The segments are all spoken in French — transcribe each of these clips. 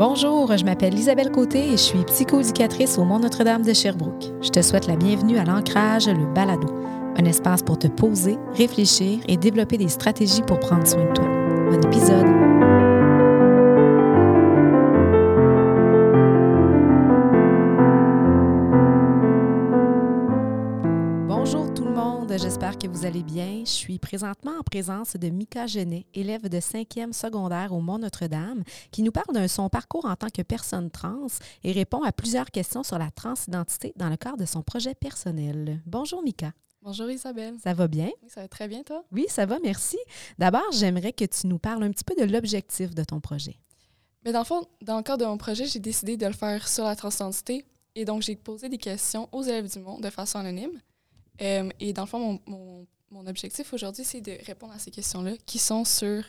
Bonjour, je m'appelle Isabelle Côté et je suis psychoéducatrice au Mont Notre-Dame de Sherbrooke. Je te souhaite la bienvenue à l'Ancrage, le balado, un espace pour te poser, réfléchir et développer des stratégies pour prendre soin de toi. Bon épisode! J'espère que vous allez bien. Je suis présentement en présence de Mika Genet, élève de 5e secondaire au Mont Notre-Dame, qui nous parle de son parcours en tant que personne trans et répond à plusieurs questions sur la transidentité dans le cadre de son projet personnel. Bonjour Mika. Bonjour Isabelle. Ça va bien? Oui, ça va très bien, toi? Oui, ça va, merci. D'abord, j'aimerais que tu nous parles un petit peu de l'objectif de ton projet. Mais dans le fond, dans le cadre de mon projet, j'ai décidé de le faire sur la transidentité. Et donc, j'ai posé des questions aux élèves du monde de façon anonyme. Euh, et dans le fond, mon, mon, mon objectif aujourd'hui, c'est de répondre à ces questions-là qui sont sur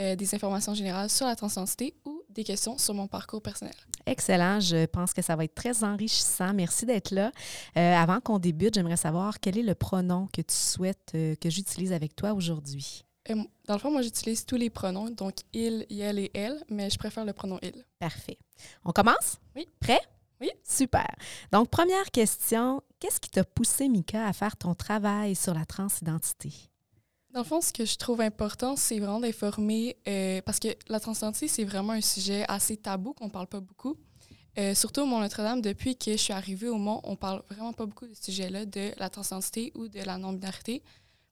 euh, des informations générales sur la transidentité ou des questions sur mon parcours personnel. Excellent. Je pense que ça va être très enrichissant. Merci d'être là. Euh, avant qu'on débute, j'aimerais savoir quel est le pronom que tu souhaites euh, que j'utilise avec toi aujourd'hui? Dans le fond, moi, j'utilise tous les pronoms, donc il, elle et elle, mais je préfère le pronom il. Parfait. On commence? Oui. Prêt? Super. Donc, première question. Qu'est-ce qui t'a poussé, Mika, à faire ton travail sur la transidentité? Dans le fond, ce que je trouve important, c'est vraiment d'informer, euh, parce que la transidentité, c'est vraiment un sujet assez tabou qu'on ne parle pas beaucoup. Euh, surtout au Mont-Notre-Dame, depuis que je suis arrivée au Mont, on parle vraiment pas beaucoup de ce sujet-là, de la transidentité ou de la non-binarité.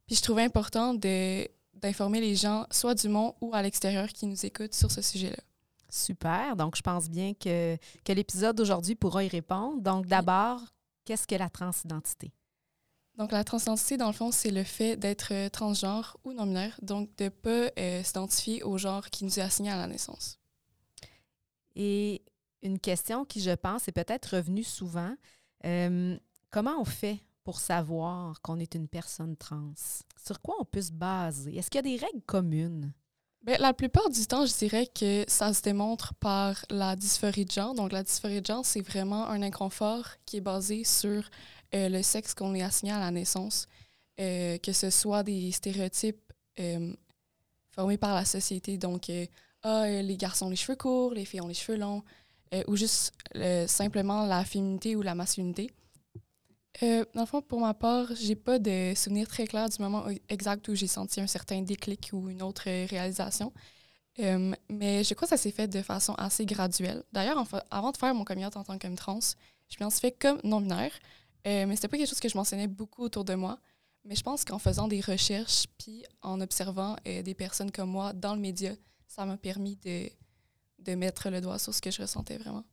Puis je trouvais important d'informer les gens, soit du Mont ou à l'extérieur, qui nous écoutent sur ce sujet-là. Super. Donc, je pense bien que, que l'épisode d'aujourd'hui pourra y répondre. Donc, d'abord, qu'est-ce que la transidentité? Donc, la transidentité, dans le fond, c'est le fait d'être euh, transgenre ou non-binaire, donc de ne pas euh, s'identifier au genre qui nous est assigné à la naissance. Et une question qui, je pense, est peut-être revenue souvent. Euh, comment on fait pour savoir qu'on est une personne trans? Sur quoi on peut se baser? Est-ce qu'il y a des règles communes? Bien, la plupart du temps, je dirais que ça se démontre par la dysphorie de genre. Donc, la dysphorie de genre, c'est vraiment un inconfort qui est basé sur euh, le sexe qu'on est assigné à la naissance, euh, que ce soit des stéréotypes euh, formés par la société. Donc, ah, les garçons ont les cheveux courts, les filles ont les cheveux longs, ou juste simplement la féminité ou la masculinité. Euh, dans le fond, pour ma part, j'ai pas de souvenir très clair du moment exact où j'ai senti un certain déclic ou une autre euh, réalisation. Euh, mais je crois que ça s'est fait de façon assez graduelle. D'ailleurs, avant de faire mon coming out en tant qu'homme trans, je m'en suis fait comme non-binaire. Euh, mais c'était pas quelque chose que je mentionnais beaucoup autour de moi. Mais je pense qu'en faisant des recherches puis en observant euh, des personnes comme moi dans le média, ça m'a permis de, de mettre le doigt sur ce que je ressentais vraiment.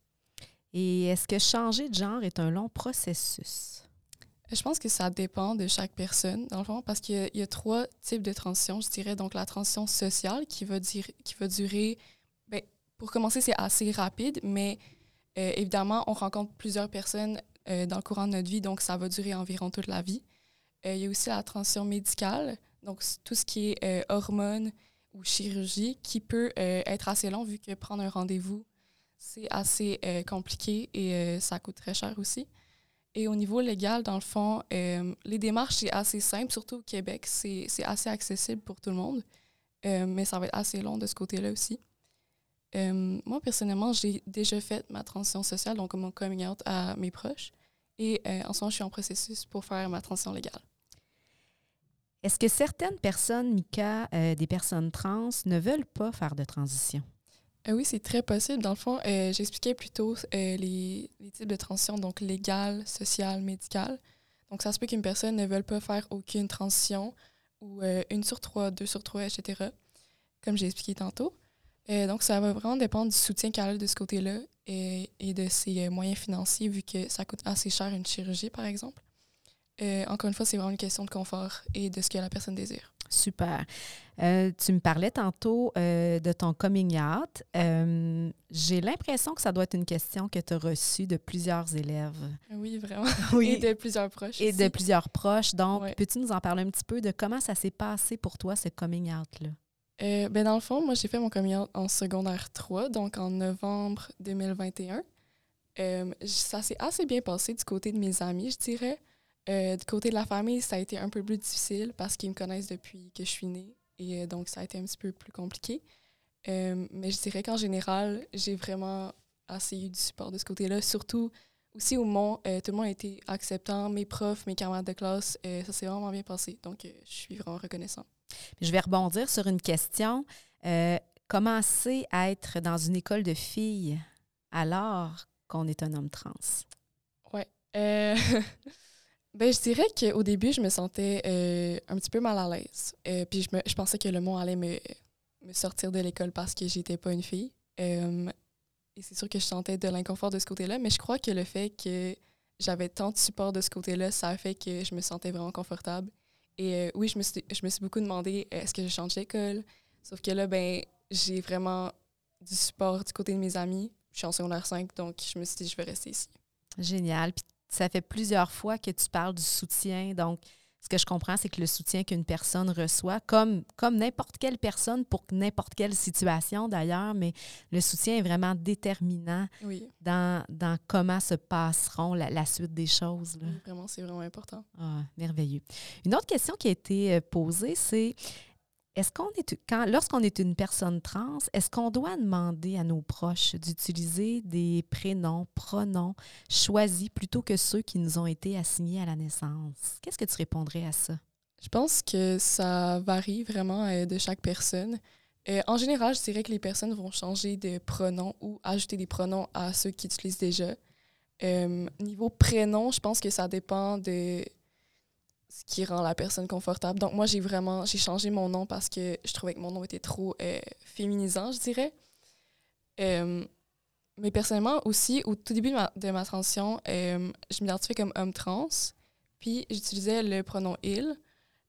Et est-ce que changer de genre est un long processus? Je pense que ça dépend de chaque personne, dans le fond, parce qu'il y a, trois types de transitions, je dirais. Donc, la transition sociale qui va, durer, ben, pour commencer, c'est assez rapide, mais euh, évidemment, on rencontre plusieurs personnes euh, dans le courant de notre vie, donc ça va durer environ toute la vie. Euh, il y a aussi la transition médicale, donc tout ce qui est hormones ou chirurgie, qui peut être assez long vu que prendre un rendez-vous, c'est assez compliqué et ça coûte très cher aussi. Et au niveau légal, dans le fond, euh, les démarches, c'est assez simple, surtout au Québec. C'est assez accessible pour tout le monde, Euh, mais ça va être assez long de ce côté-là aussi. Euh, moi, personnellement, j'ai déjà fait ma transition sociale, donc mon coming out à mes proches. Et en ce moment, je suis en processus pour faire ma transition légale. Est-ce que certaines personnes, Mika, des personnes trans, ne veulent pas faire de transition? Euh, oui, c'est très possible. Dans le fond, euh, j'expliquais plutôt euh, les, types de transition, donc légale, sociale, médicale. Donc, ça se peut qu'une personne ne veuille pas faire aucune transition ou euh, une sur trois, deux sur trois, etc., comme j'ai expliqué tantôt. Donc, ça va vraiment dépendre du soutien qu'elle a de ce côté-là et, de ses moyens financiers, vu que ça coûte assez cher une chirurgie, par exemple. Euh, encore une fois, c'est vraiment une question de confort et de ce que la personne désire. Super. Euh, tu me parlais tantôt euh, de ton coming out. Euh, J'ai l'impression que ça doit être une question que tu as reçue de plusieurs élèves. Oui, vraiment. Et de plusieurs proches. Et de plusieurs proches. Donc, Ouais. peux-tu nous en parler un petit peu de comment ça s'est passé pour toi, ce coming out-là? Ben dans le fond, moi, j'ai fait mon coming out en secondaire 3, donc en novembre 2021. Euh, j- ça s'est assez bien passé du côté de mes amis, je dirais. Euh, du côté de la famille, ça a été un peu plus difficile parce qu'ils me connaissent depuis que je suis née. Et euh, donc, ça a été un petit peu plus compliqué. mais je dirais qu'en général, j'ai vraiment assez eu du support de ce côté-là. Surtout aussi au Mont, tout le monde a été acceptant. Mes profs, mes camarades de classe, ça s'est vraiment bien passé. Donc, je suis vraiment reconnaissant. Je vais rebondir sur une question. comment c'est être dans une école de filles alors qu'on est un homme trans? Oui. Euh, ben, je dirais qu'au début, je me sentais euh, un petit peu mal à l'aise. Euh, puis je, me, je, pensais que le monde allait me, me sortir de l'école parce que j'étais pas une fille. et c'est sûr que je sentais de l'inconfort de ce côté-là, mais je crois que le fait que j'avais tant de support de ce côté-là, ça a fait que je me sentais vraiment confortable. Et oui, je me, suis, je me suis beaucoup demandé est-ce que je change d'école? Sauf que là, ben, j'ai vraiment du support du côté de mes amis. Je suis en secondaire 5, donc je me suis dit, je vais rester ici. Génial. Puis ça fait plusieurs fois que tu parles du soutien. Donc, ce que je comprends, c'est que le soutien qu'une personne reçoit, comme, comme n'importe quelle personne pour n'importe quelle situation d'ailleurs, mais le soutien est vraiment déterminant dans, dans, comment se passeront la, suite des choses. Là. vraiment, c'est vraiment important. Ah, merveilleux. Une autre question qui a été euh, posée, c'est est-ce qu'on est quand lorsqu'on est une personne trans, est-ce qu'on doit demander à nos proches d'utiliser des prénoms, pronoms choisis plutôt que ceux qui nous ont été assignés à la naissance? Qu'est-ce que tu répondrais à ça? Je pense que ça varie vraiment euh, de chaque personne. Euh, en général, je dirais que les personnes vont changer de pronoms ou ajouter des pronoms à ceux qui utilisent déjà. Euh, niveau prénom, je pense que ça dépend de ce qui rend la personne confortable. Donc moi, j'ai vraiment j'ai changé mon nom parce que je trouvais que mon nom était trop euh, féminisant, je dirais. Euh, mais personnellement aussi, au tout début de ma, transition, euh, je m'identifiais comme homme trans, puis j'utilisais le pronom il.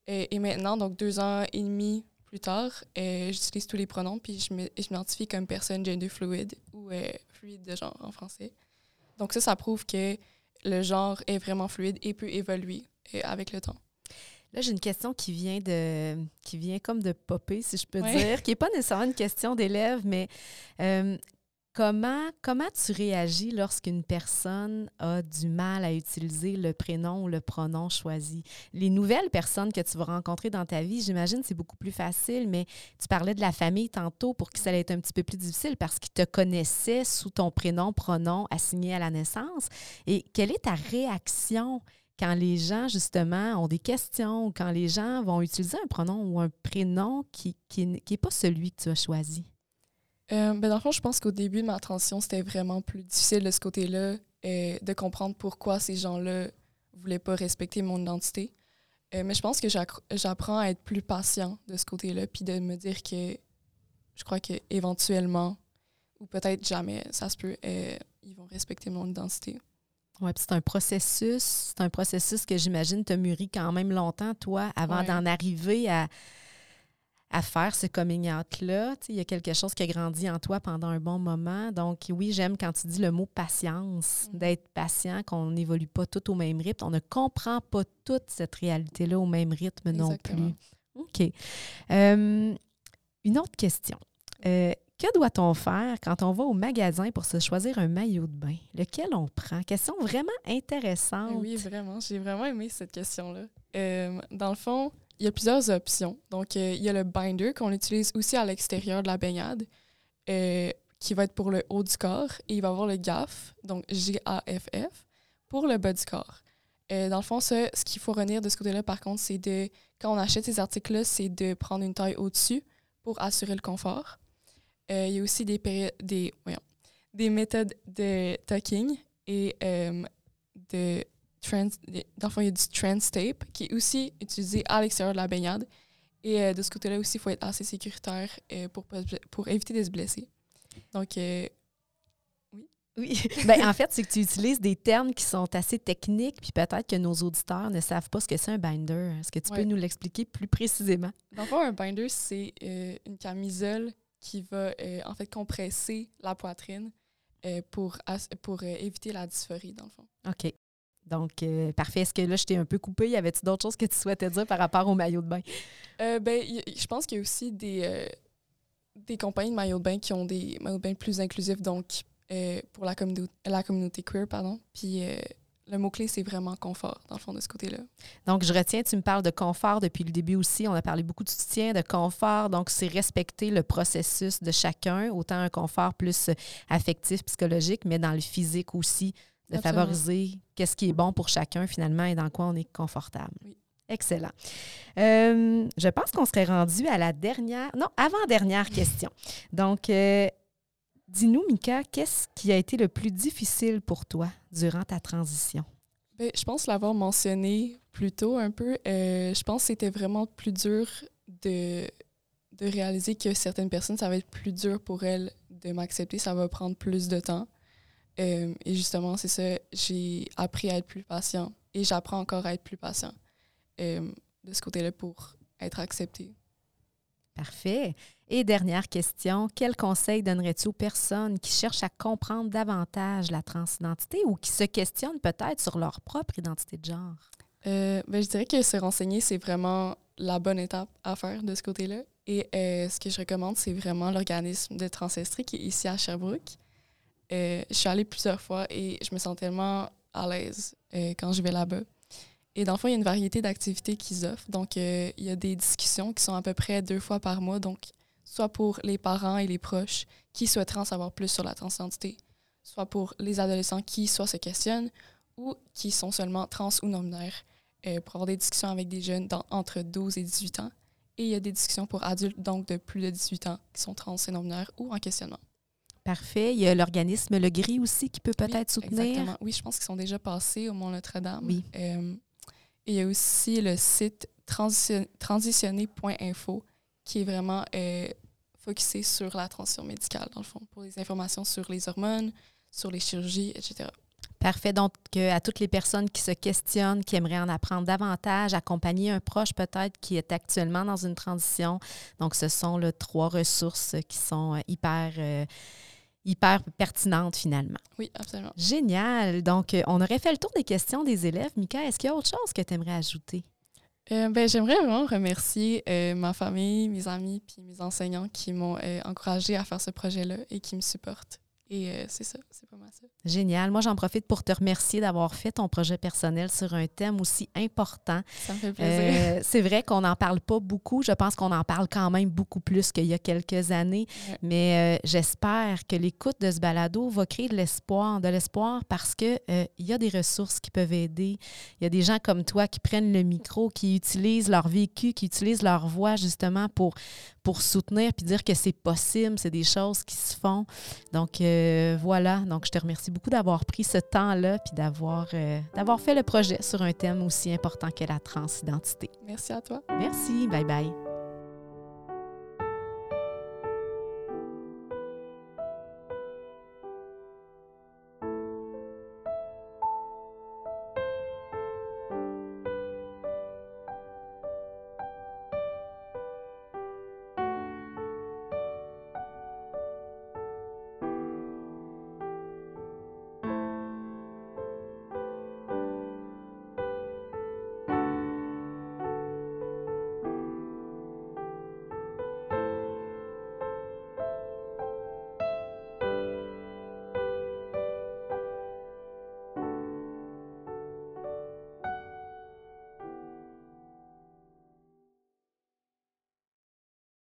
Et, maintenant, donc deux ans et demi plus tard, j'utilise tous les pronoms, puis je m'identifie comme personne gender fluide ou fluide de genre en français. Donc ça, ça prouve que le genre est vraiment fluide et peut évoluer avec le temps. Là, j'ai une question qui vient de qui vient comme de popper, si je peux dire, qui n'est pas nécessairement une question d'élève, mais euh, comment, comment tu réagis lorsqu'une personne a du mal à utiliser le prénom ou le pronom choisi? Les nouvelles personnes que tu vas rencontrer dans ta vie, j'imagine, c'est beaucoup plus facile, mais tu parlais de la famille tantôt pour qui ça allait être un petit peu plus difficile parce qu'ils te connaissaient sous ton prénom, pronom assigné à la naissance. Et quelle est ta réaction? Quand les gens, justement, ont des questions ou quand les gens vont utiliser un pronom ou un prénom qui n'est qui, pas celui que tu as choisi? Euh, ben dans le fond, je pense qu'au début de ma transition, c'était vraiment plus difficile de ce côté-là, euh, de comprendre pourquoi ces gens-là ne voulaient pas respecter mon identité. Euh, mais je pense que j'apprends à être plus patient de ce côté-là, puis de me dire que je crois qu'éventuellement, ou peut-être jamais, ça se peut, ils vont respecter mon identité. Oui, c'est un processus, c'est un processus que j'imagine te mûri quand même longtemps, toi, avant d'en arriver à, à faire ce coming out-là. Il y a quelque chose qui a grandi en toi pendant un bon moment. Donc, oui, j'aime quand tu dis le mot patience, mm. d'être patient, qu'on n'évolue pas tout au même rythme. On ne comprend pas toute cette réalité-là au même rythme non plus. OK. Euh, une autre question. Euh, que doit-on faire quand on va au magasin pour se choisir un maillot de bain? Lequel on prend? Question vraiment intéressante. Oui, vraiment. J'ai vraiment aimé cette question-là. Euh, dans le fond, il y a plusieurs options. Donc, euh, il y a le binder qu'on utilise aussi à l'extérieur de la baignade, euh, qui va être pour le haut du corps. Et il va avoir le GAF, donc G-A-F-F, pour le bas du corps. dans le fond, ce qu'il faut retenir de ce côté-là, par contre, c'est de, quand on achète ces articles-là, c'est de prendre une taille au-dessus pour assurer le confort. Euh, il y a aussi des, des, des méthodes de tucking et euh, de trans. Dans il y a du trans tape qui est aussi utilisé à l'extérieur de la baignade. Et euh, de ce côté-là aussi, il faut être assez sécuritaire pour, pour éviter de se blesser. Donc, oui. Oui. ben, en fait, c'est que tu utilises des termes qui sont assez techniques, puis peut-être que nos auditeurs ne savent pas ce que c'est un binder. Est-ce que tu peux nous l'expliquer plus précisément? Dans le fond, un binder, c'est une camisole qui va euh, en fait compresser la poitrine euh, pour, pour euh, éviter la dysphorie, dans le fond. OK. Donc, parfait. Est-ce que là, je t'ai un peu coupé? Y avait-il d'autres choses que tu souhaitais dire par rapport au maillot de bain? ben, je pense qu'il y a aussi des, des compagnies de maillots de bain qui ont des maillots de bain plus inclusifs, donc pour la, communauté, la communauté queer, pardon. Puis le mot-clé, c'est vraiment confort, dans le fond, de ce côté-là. Donc, je retiens, tu me parles de confort depuis le début aussi. On a parlé beaucoup de soutien, de confort. Donc, c'est respecter le processus de chacun, autant un confort plus affectif, psychologique, mais dans le physique aussi, de Absolument. favoriser qu'est-ce qui est bon pour chacun finalement et dans quoi on est confortable. Oui. Excellent. Euh, je pense qu'on serait rendu à la dernière, non, avant-dernière question. Donc, euh, dis-nous, Mika, qu'est-ce qui a été le plus difficile pour toi durant ta transition? Ben, je pense l'avoir mentionné plus tôt un peu. Euh, je pense que c'était vraiment plus dur de, réaliser que certaines personnes, ça va être plus dur pour elles de m'accepter. Ça va prendre plus de temps. Euh, et justement, c'est ça, j'ai appris à être plus patient et j'apprends encore à être plus patient euh, de ce côté-là pour être accepté. Parfait. Et dernière question, quel conseil donnerais-tu aux personnes qui cherchent à comprendre davantage la transidentité ou qui se questionnent peut-être sur leur propre identité de genre? Euh, ben, je dirais que se renseigner, c'est vraiment la bonne étape à faire de ce côté-là. Et euh, ce que je recommande, c'est vraiment l'organisme de Transestrie qui est ici à Sherbrooke. Euh, je suis allée plusieurs fois et je me sens tellement à l'aise quand je vais là-bas. Et dans le fond, il y a une variété d'activités qu'ils offrent. Donc, euh, il y a des discussions qui sont à peu près deux fois par mois. Donc, soit pour les parents et les proches qui souhaiteraient en savoir plus sur la transidentité, soit pour les adolescents qui soit se questionnent ou qui sont seulement trans ou non-binaires euh, pour avoir des discussions avec des jeunes dans- entre 12 et 18 ans. Et il y a des discussions pour adultes, donc de plus de 18 ans, qui sont trans et non-binaires ou en questionnement. Parfait. Il y a l'organisme Le Gris aussi qui peut peut-être Oui, soutenir. Exactement. Oui, je pense qu'ils sont déjà passés au Mont-Notre-Dame. Oui. Euh, il y a aussi le site transition- transitionner.info qui est vraiment euh, focusé sur la transition médicale, dans le fond, pour les informations sur les hormones, sur les chirurgies, etc. Parfait. Donc, à toutes les personnes qui se questionnent, qui aimeraient en apprendre davantage, accompagner un proche peut-être qui est actuellement dans une transition. Donc, ce sont là, trois ressources qui sont euh, hyper, euh, hyper pertinentes finalement. Oui, absolument. Génial. Donc, euh, on aurait fait le tour des questions des élèves. Mika, est-ce qu'il y a autre chose que tu aimerais ajouter? Euh, ben, J'aimerais vraiment remercier euh, ma famille, mes amis puis mes enseignants qui m'ont euh, encouragé à faire ce projet-là et qui me supportent. Et euh, c'est ça, c'est pas mal ça. Génial. Moi, j'en profite pour te remercier d'avoir fait ton projet personnel sur un thème aussi important. Ça me fait plaisir. Euh, c'est vrai qu'on n'en parle pas beaucoup. Je pense qu'on en parle quand même beaucoup plus qu'il y a quelques années. Ouais. Mais euh, j'espère que l'écoute de ce balado va créer de l'espoir, de l'espoir parce que euh, il y a des ressources qui peuvent aider. Il y a des gens comme toi qui prennent le micro, qui utilisent leur vécu, qui utilisent leur voix justement pour, pour soutenir puis dire que c'est possible, c'est des choses qui se font. Donc euh, voilà. Donc je te remercie beaucoup d'avoir pris ce temps-là puis d'avoir euh, d'avoir fait le projet sur un thème aussi important que la transidentité. Merci à toi. Merci. Bye bye.